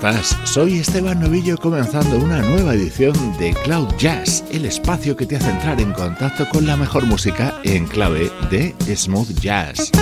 Estás? Soy Esteban Novillo comenzando una nueva edición de Cloud Jazz, el espacio que te hace entrar en contacto con la mejor música en clave de smooth jazz.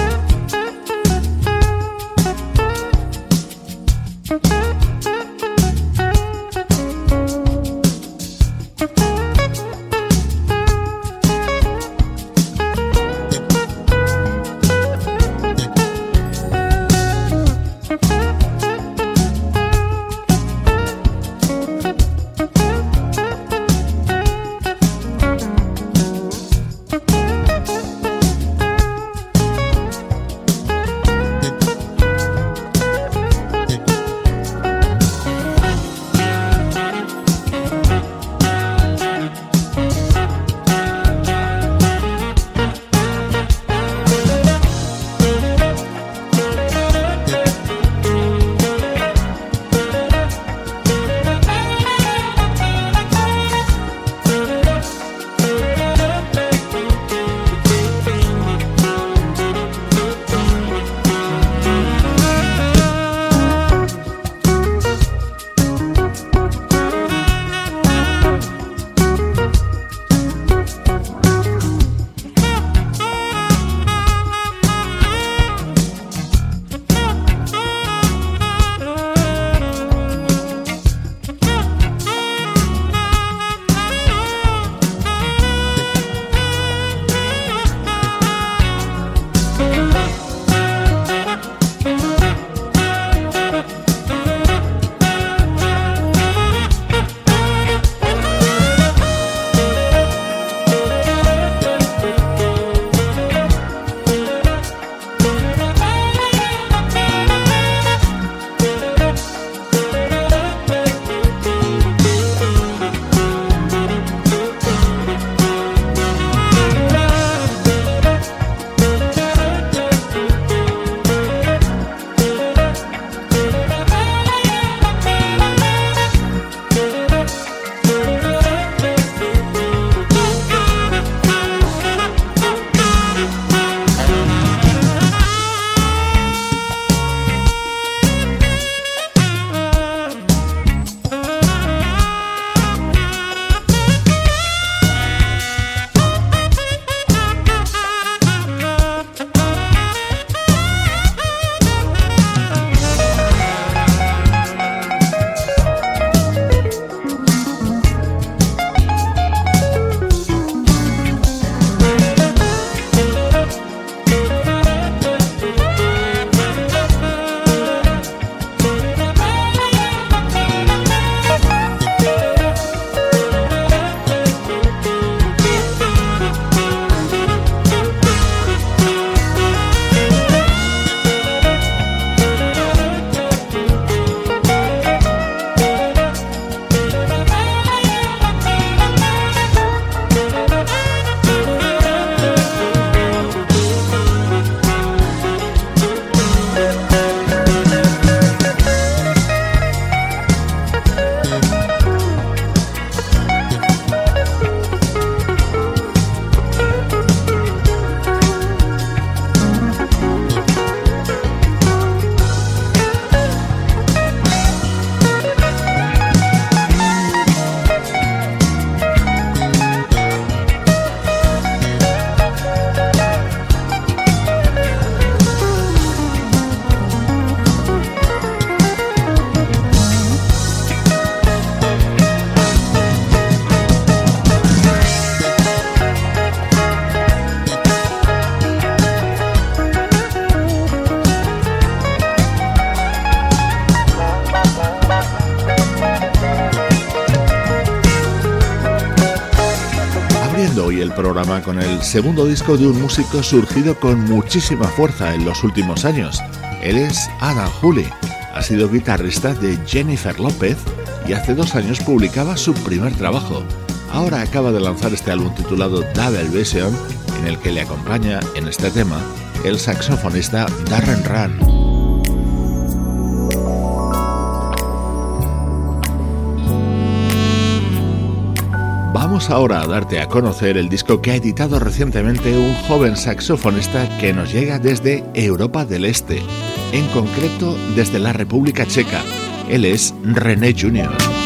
Con el segundo disco de un músico surgido con muchísima fuerza en los últimos años. Él es Adam Hooley, ha sido guitarrista de Jennifer López y hace dos años publicaba su primer trabajo. Ahora acaba de lanzar este álbum titulado Double Vision, en el que le acompaña en este tema el saxofonista Darren Run. Vamos ahora a darte a conocer el disco que ha editado recientemente un joven saxofonista que nos llega desde Europa del Este, en concreto desde la República Checa. Él es René Junior.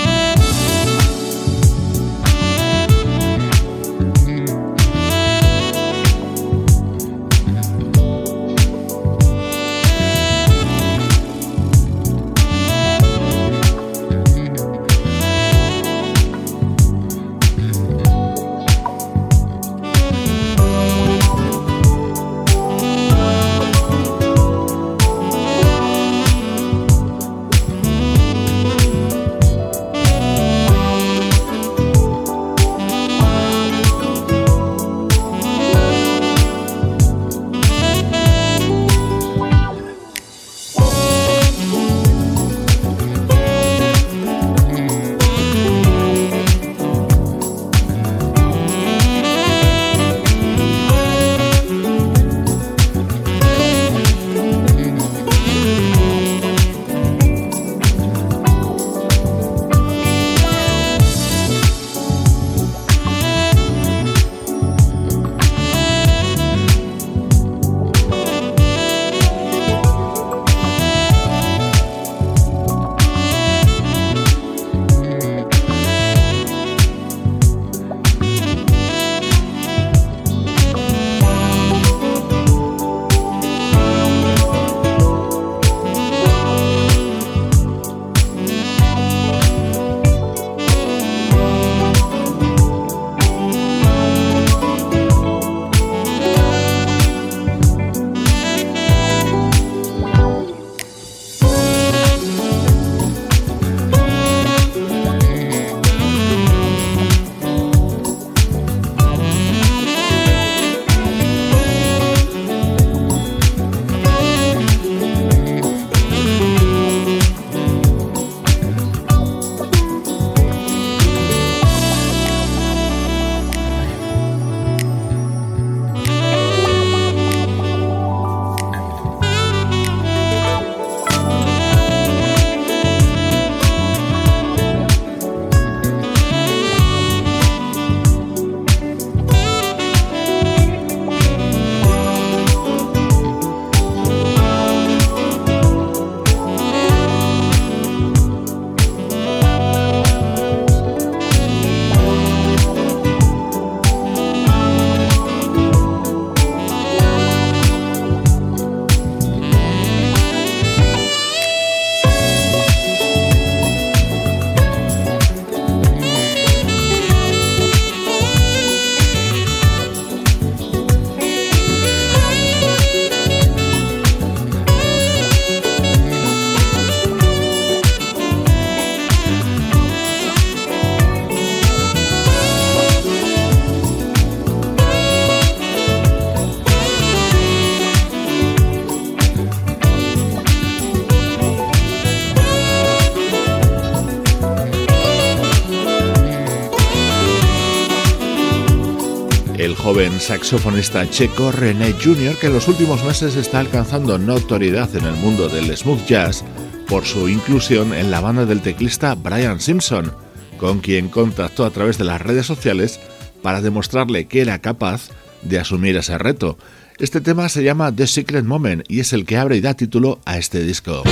Saxofonista checo René Jr., que en los últimos meses está alcanzando notoriedad en el mundo del smooth jazz por su inclusión en la banda del teclista Brian Simpson, con quien contactó a través de las redes sociales para demostrarle que era capaz de asumir ese reto. Este tema se llama The Secret Moment y es el que abre y da título a este disco.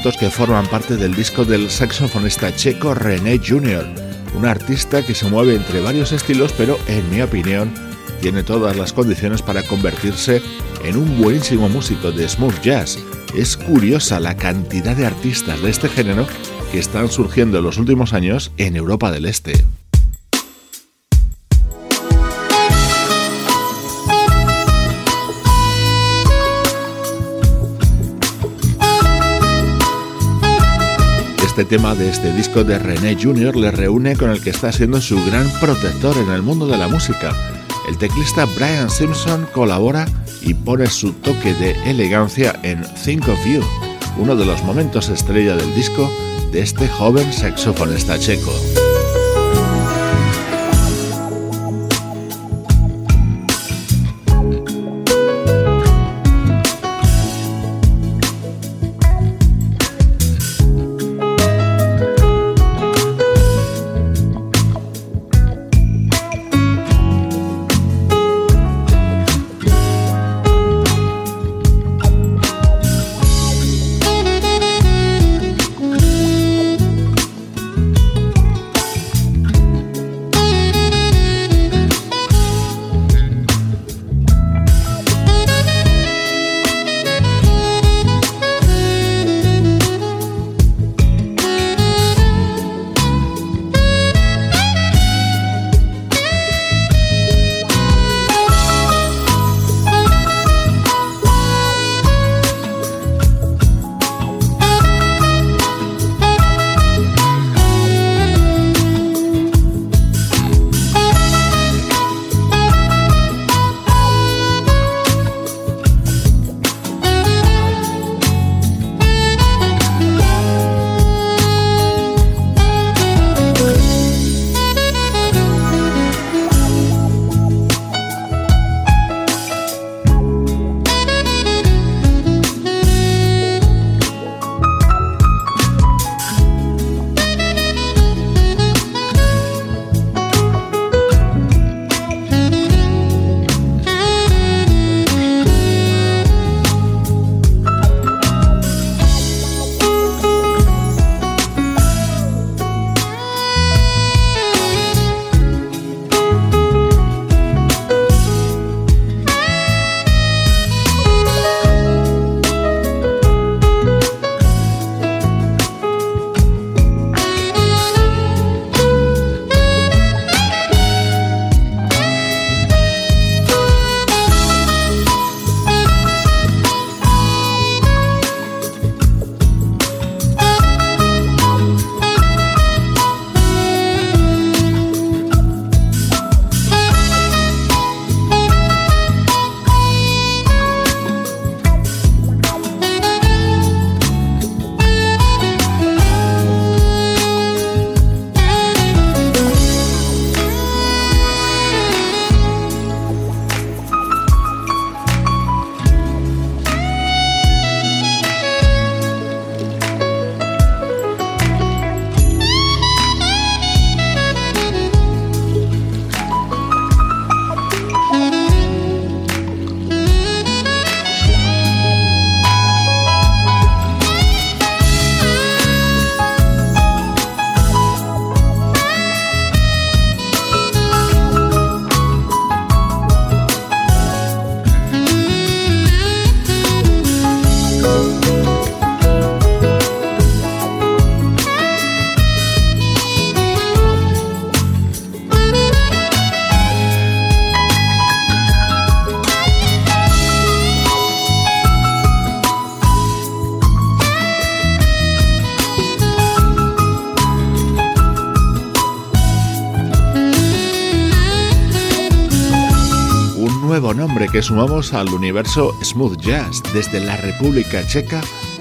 Que forman parte del disco del saxofonista checo René Jr., un artista que se mueve entre varios estilos, pero en mi opinión tiene todas las condiciones para convertirse en un buenísimo músico de smooth jazz. Es curiosa la cantidad de artistas de este género que están surgiendo en los últimos años en Europa del Este. Este tema de este disco de René Jr. le reúne con el que está siendo su gran protector en el mundo de la música. El teclista Brian Simpson colabora y pone su toque de elegancia en Think of You, uno de los momentos estrella del disco de este joven saxofonista checo. Que sumamos al universo smooth jazz desde la República Checa,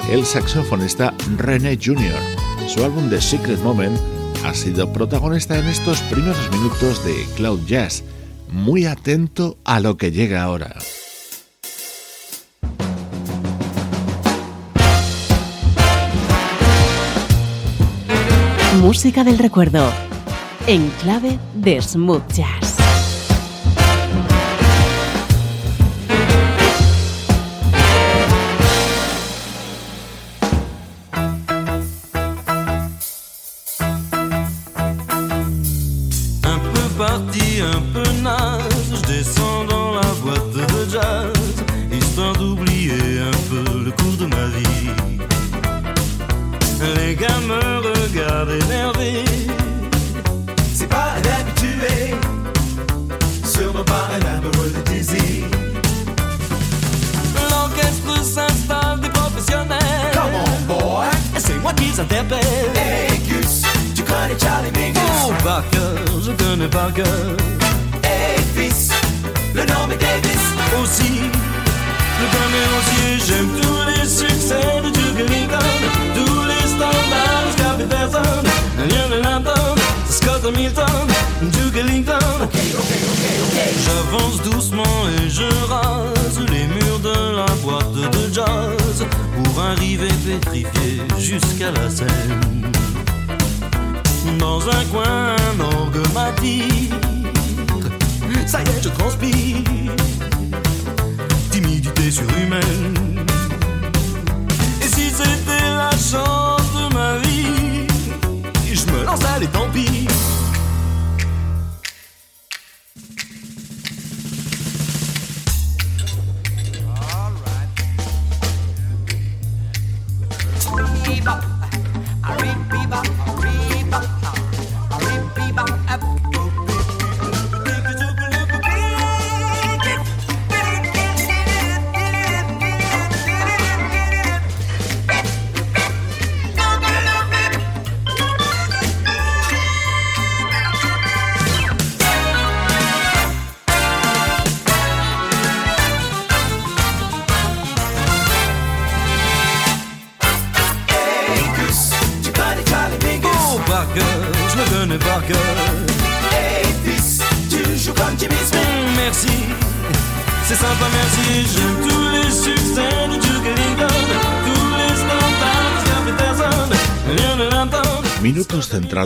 el saxofonista René Jr. Su álbum The Secret Moment ha sido protagonista en estos primeros minutos de Cloud Jazz. Muy atento a lo que llega ahora. Música del recuerdo, en clave de smooth jazz. Fils, le nom est Davis. Aussi, connais aussi, j'aime tous les succès de Duke Ellington, tous les standards de Scott Peterson, Lionel Hampton, Scott Hamilton, Duke Ellington. Okay, okay, okay, okay. J'avance doucement et je rase les murs de la boîte de jazz pour arriver pétrifié jusqu'à la scène. Dans un coin, un orgue m'a dit Ça y est, je transpire. Timidité surhumaine. Et si c'était la chance de ma vie, je me lance les tant pis.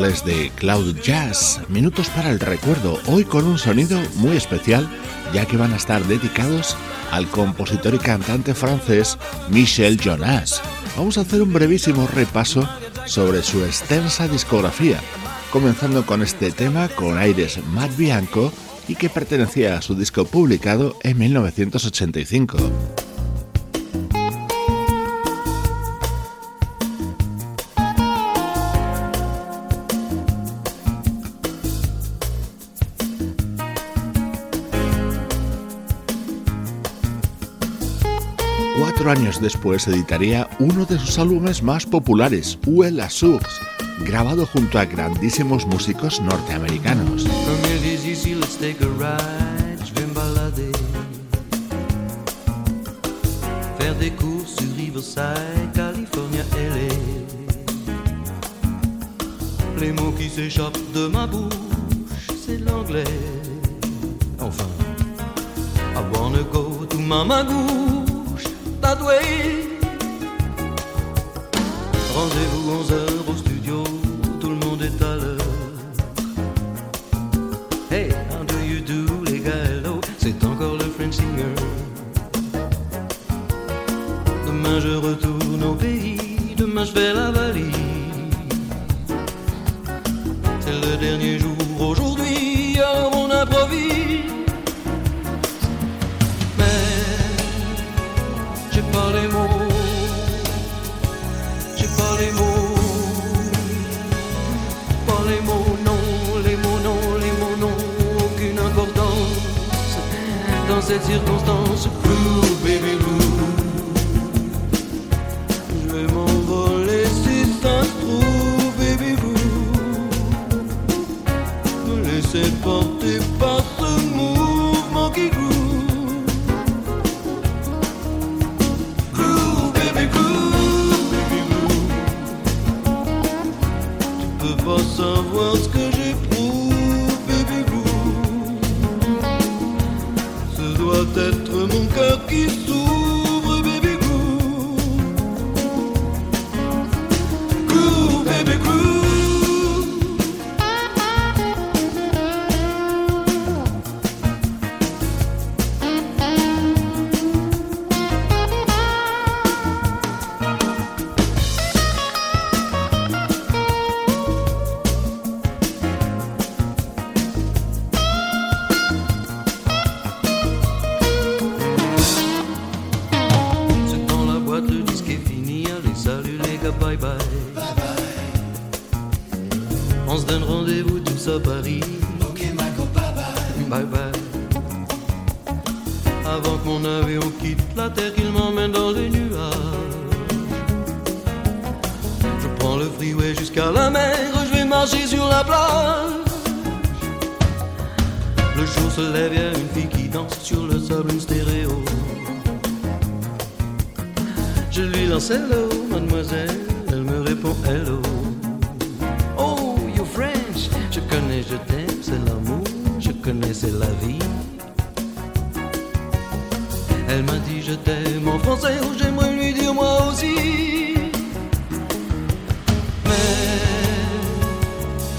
Centrales de Cloud Jazz, minutos para el recuerdo, hoy con un sonido muy especial, ya que van a estar dedicados al compositor y cantante francés Michel Jonas. Vamos a hacer un brevísimo repaso sobre su extensa discografía, comenzando con este tema con aires Matt Bianco y que pertenecía a su disco publicado en 1985. Años después editaría uno de sus álbumes más populares, la source, grabado junto a grandísimos músicos norteamericanos. I wanna go to Rendez-vous 11h au studio, tout le monde est à l'heure. Hey, how do you do, les gars, hello C'est encore le French singer. Demain je retourne au pays Demain je fais la valise C'est le dernier jour cette circonstance. Blue, baby blue. Je vais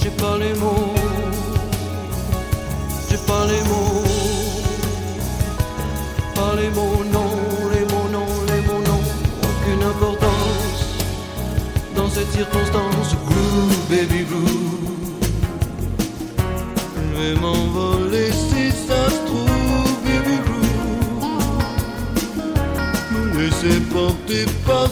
j'ai pas les mots, j'ai pas les mots, pas les mots, non, les mots, non, les mots, non, aucune importance dans cette circonstance. Groove, baby, groove. Je vais m'envoler si ça se trouve, baby, groove. Me laisser porter par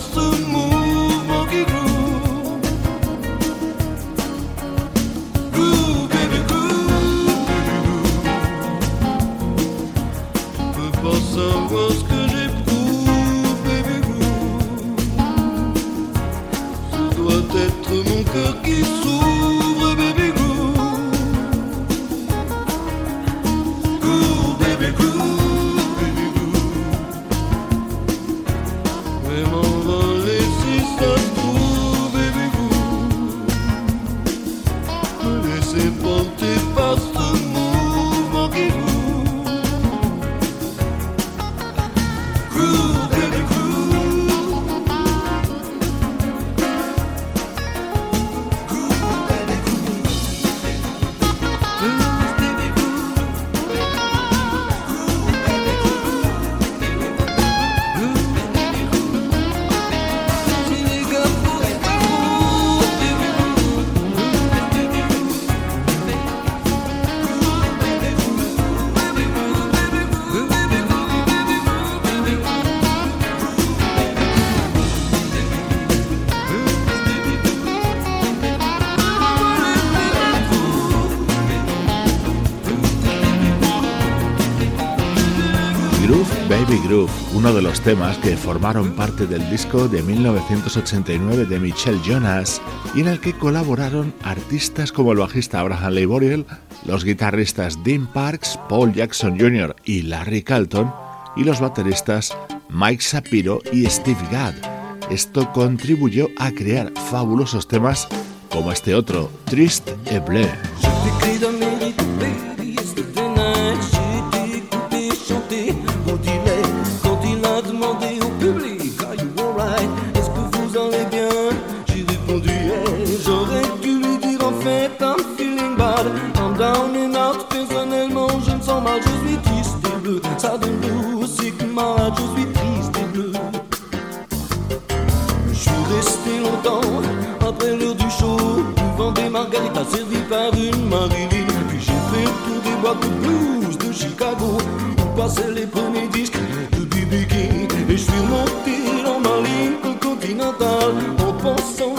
Baby Groove, uno de los temas que formaron parte del disco de 1989 de Michelle Jonas y en el que colaboraron artistas como el bajista Abraham Leiboriel, los guitarristas Dean Parks, Paul Jackson Jr. y Larry Carlton y los bateristas Mike Shapiro y Steve Gadd. Esto contribuyó a crear fabulosos temas como este otro, Triste et Bleu. Ça donne bleu, c'est que malade, je suis triste et bleu. Je suis resté longtemps après l'heure du show Devant des margaritas servies par une Marilyn Puis j'ai fait le tour des boîtes de blues de Chicago Où passaient les premiers disques de B.B. King Et je suis monté dans ma ligne continentale En pensant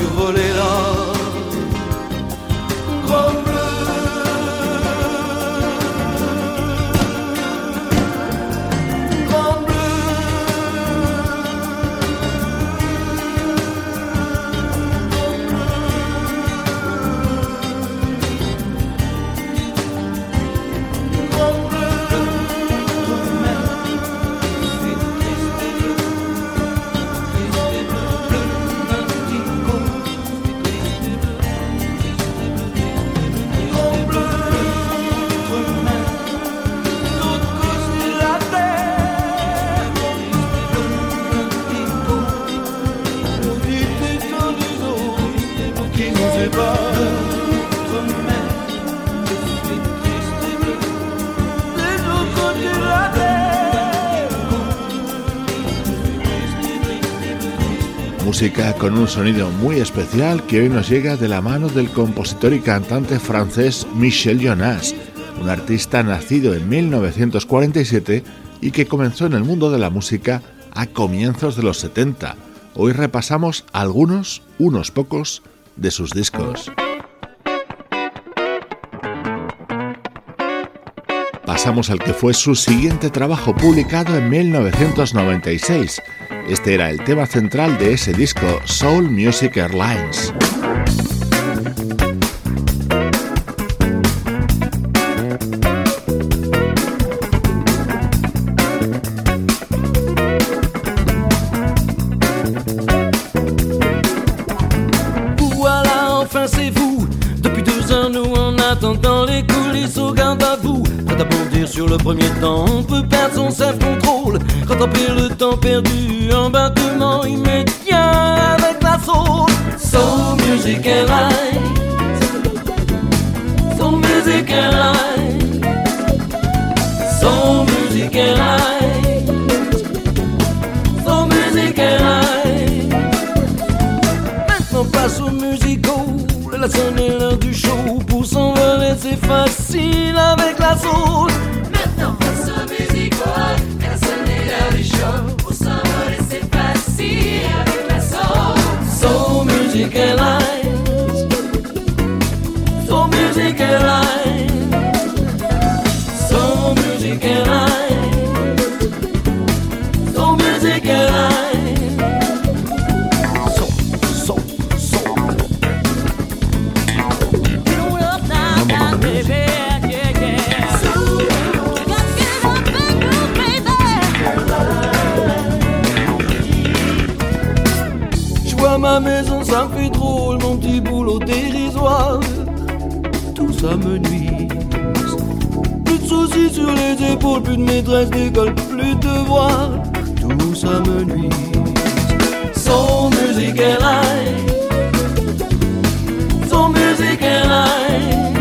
Eu vou ler. Con un sonido muy especial que hoy nos llega de la mano del compositor y cantante francés Michel Jonas, un artista nacido en 1947 y que comenzó en el mundo de la música a comienzos de los 70. Hoy repasamos algunos, unos pocos, de sus discos. Pasamos al que fue su siguiente trabajo publicado en 1996. Este era el tema central de ese disco, Soul Music Airlines. Voilà, enfin c'est vous. Depuis deux ans, nous en attendant Sur le premier temps, on peut perdre son self-control. Rattraper le temps perdu, un battement immédiat avec la soul. Soul Music Airlines. Soul Music Airlines. Soul Music Airlines. Soul Music Airlines. Maintenant passe au musical La scène est l'heure du show Pour s'envoler c'est facile avec la soul Maintenant passe au musical, personne n'est l'heure du show. Pour s'envoler c'est facile avec la soul. Soul Music Airlines Soul Music Airlines Tout ça me nuit. Plus de soucis sur les épaules, plus de maîtresse d'école, plus de devoirs. Tout ça me nuit. Son musique airline. Son musique airline.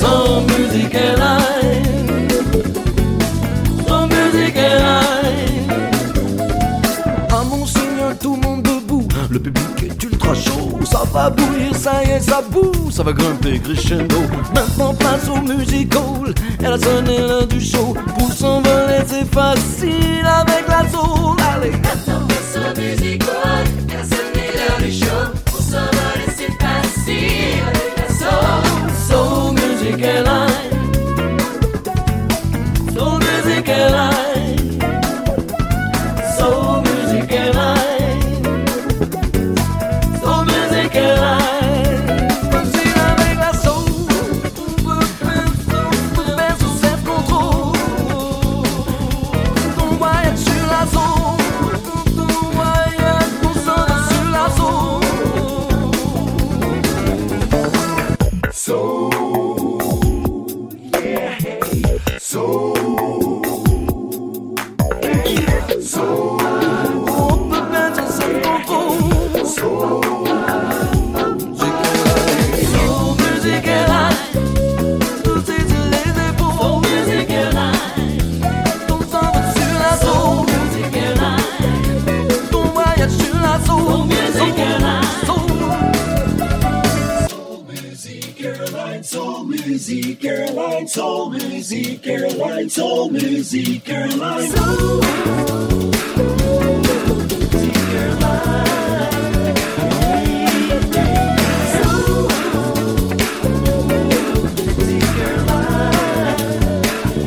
Son musique airline. Son musique. Ah mon seigneur, tout debout. Le public est ultra chaud. ça va bouillir, ça y est, ça boue, ça va grimper crescendo. Maintenant place au musical, elle a sonné l'heure du show. Pour s'envoler, c'est facile avec la soul. Allez, Maintenant place au musical, elle a sonné l'heure du show. Pour s'envoler, c'est facile avec la soul. soul music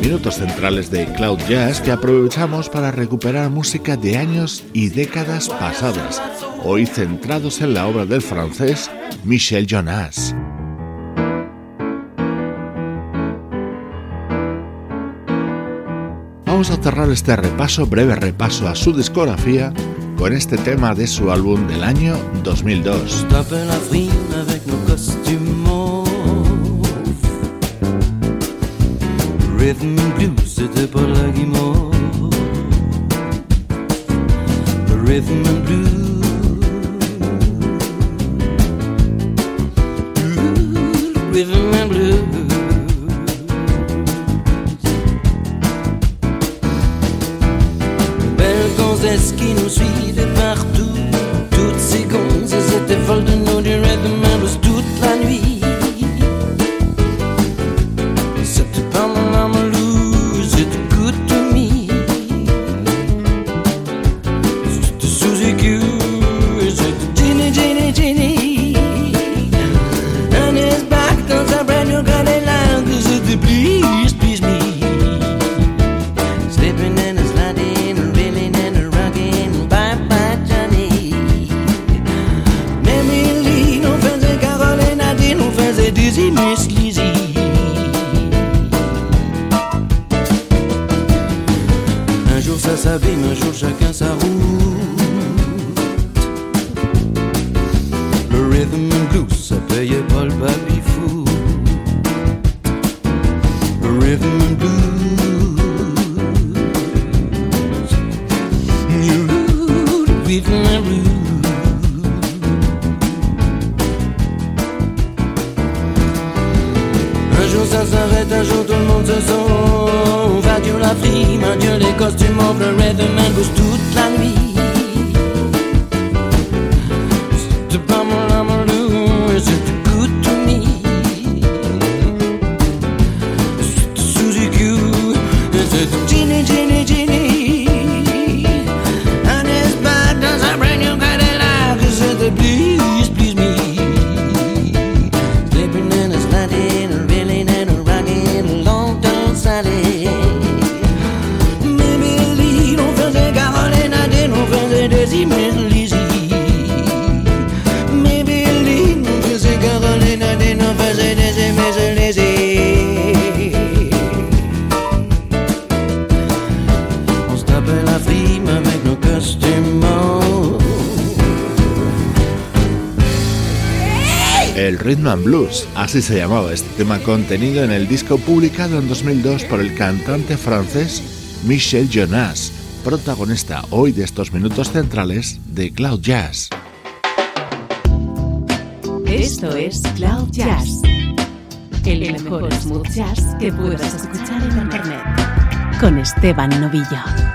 Minutos centrales de Cloud Jazz que aprovechamos para recuperar música de años y décadas pasadas, hoy centrados en la obra del francés Michel Jonas. Vamos a cerrar este repaso, breve repaso a su discografía, con este tema de su álbum del año 2002. Tapais la frime avec nos costumes mauves. Rhythm blues, c'était pas la guimauve. Rhythm and blues. Ooh, Rhythm and blues. S'arrête, un jour tout le monde se sauve. Adieu la frime, adieu les costumes, le rhythm and blues toute la nuit. Rhythm Blues, así se llamaba este tema contenido en el disco publicado en 2002 por el cantante francés Michel Jonas, protagonista hoy de estos minutos centrales de Cloud Jazz. Esto es Cloud Jazz, el mejor smooth jazz que puedas escuchar en Internet, con Esteban Novillo.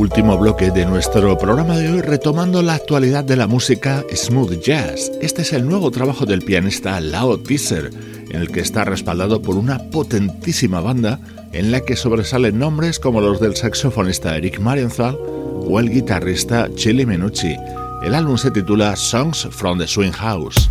Último bloque de nuestro programa de hoy retomando la actualidad de la música smooth jazz. Este es el nuevo trabajo del pianista Lao Teaser, en el que está respaldado por una potentísima banda en la que sobresalen nombres como los del saxofonista Eric Marienthal o el guitarrista Chili Menucci. El álbum se titula Songs from the Swing House.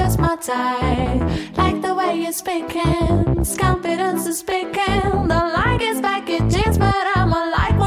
Like the way you're speaking, confidence is speaking. The like is back jeans, but I'm a like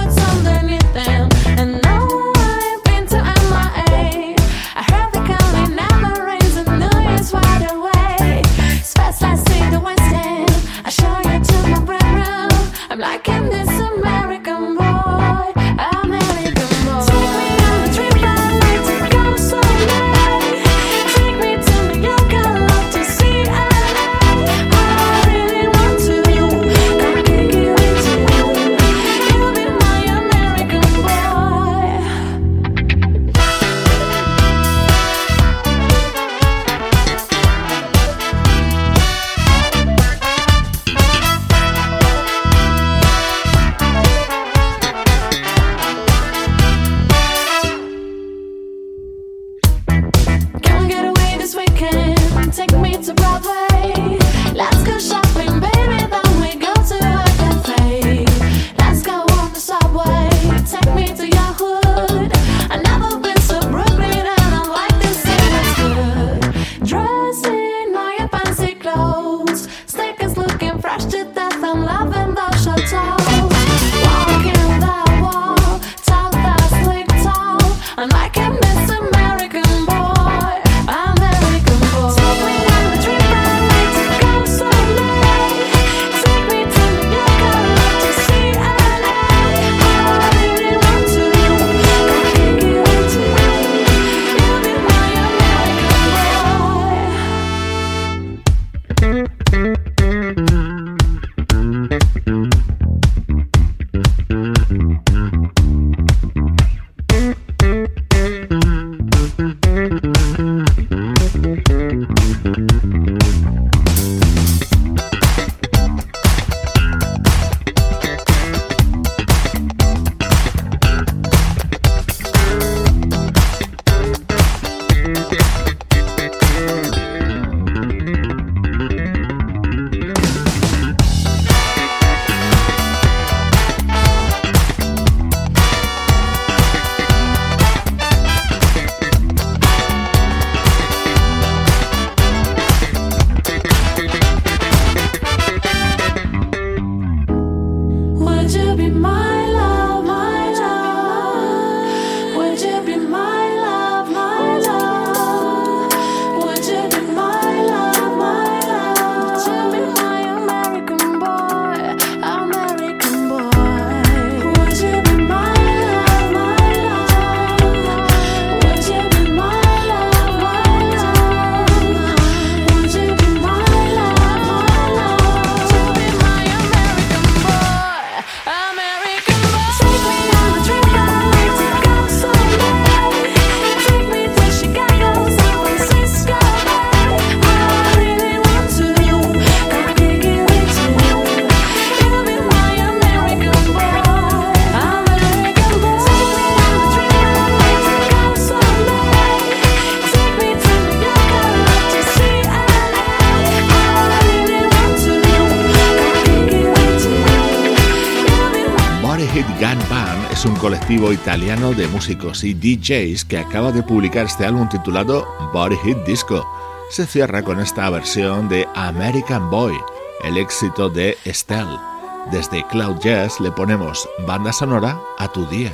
italiano de músicos y DJs que acaba de publicar este álbum titulado Body Hit Disco. Se cierra con esta versión de American Boy, el éxito de Estelle. Desde Cloud Jazz le ponemos banda sonora a tu día.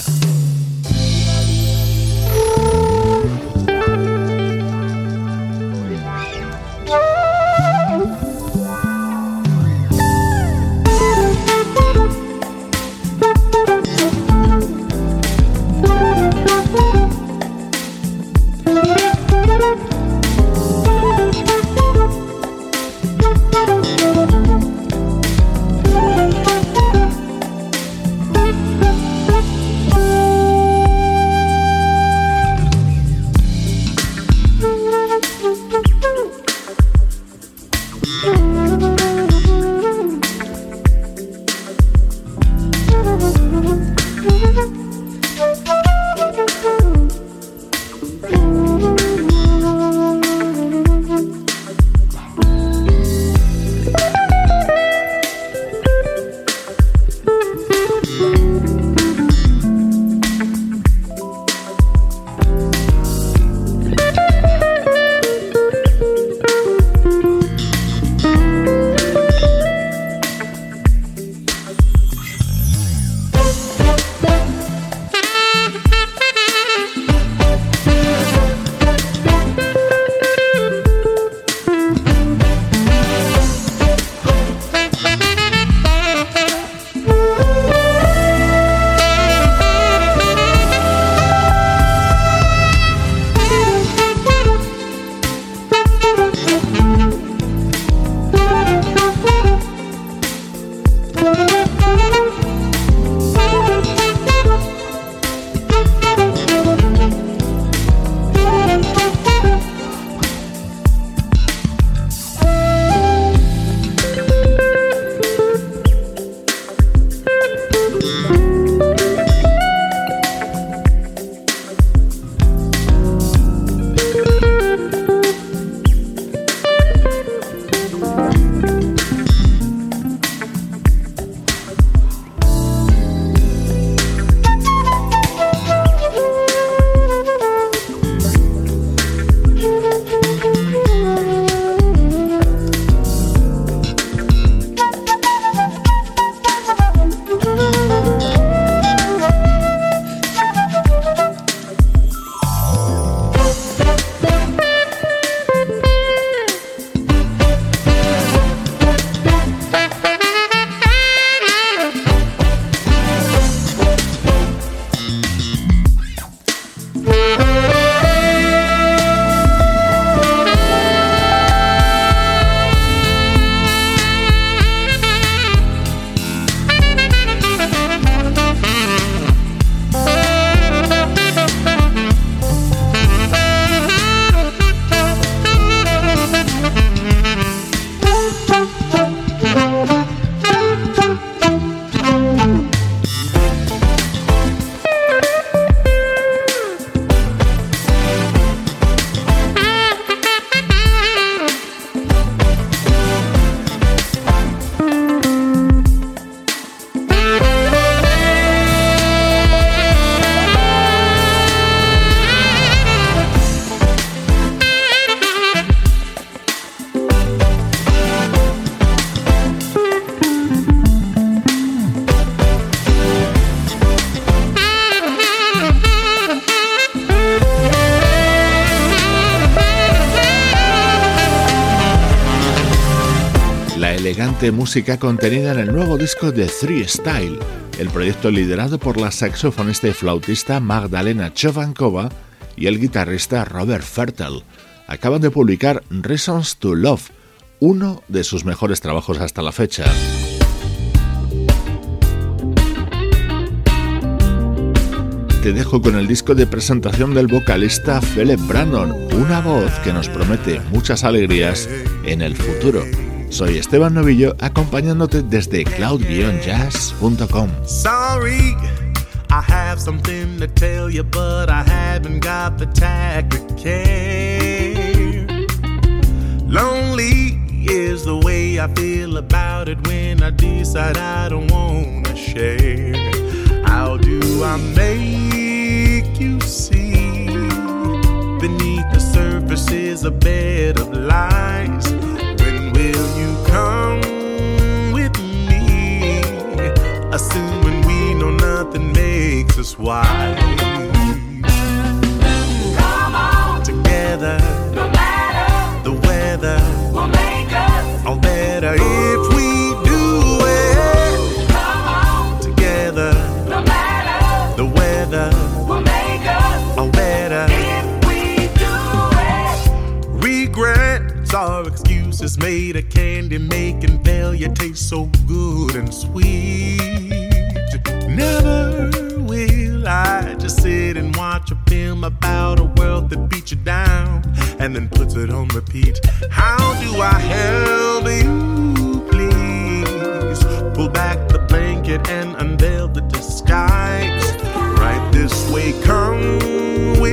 life. Música contenida en el nuevo disco de Three Style, el proyecto liderado por la saxofonista y flautista Magdalena Chovankova y el guitarrista Robert Fertel. Acaban de publicar Reasons to Love, uno de sus mejores trabajos hasta la fecha. te dejo con el disco de presentación del vocalista Philip Brandon, una voz que nos promete muchas alegrías en el futuro. Soy Esteban Novillo acompañándote desde cloud-jazz.com. Sorry, I have something to tell you, but I haven't got the tact to care. Lonely is the way I feel about it when I decide I don't wanna share. How do I make you see beneath the surface is a bed of lies? Will you come with me? Assuming we know nothing makes us wise. Come on, Together, no matter, the weather will make us. all better if we made a candy, making failure taste so good and sweet. Never will I just sit and watch a film about a world that beats you down and then puts it on repeat. How do I help you, please? Pull back the blanket and unveil the disguise. Right this way, come with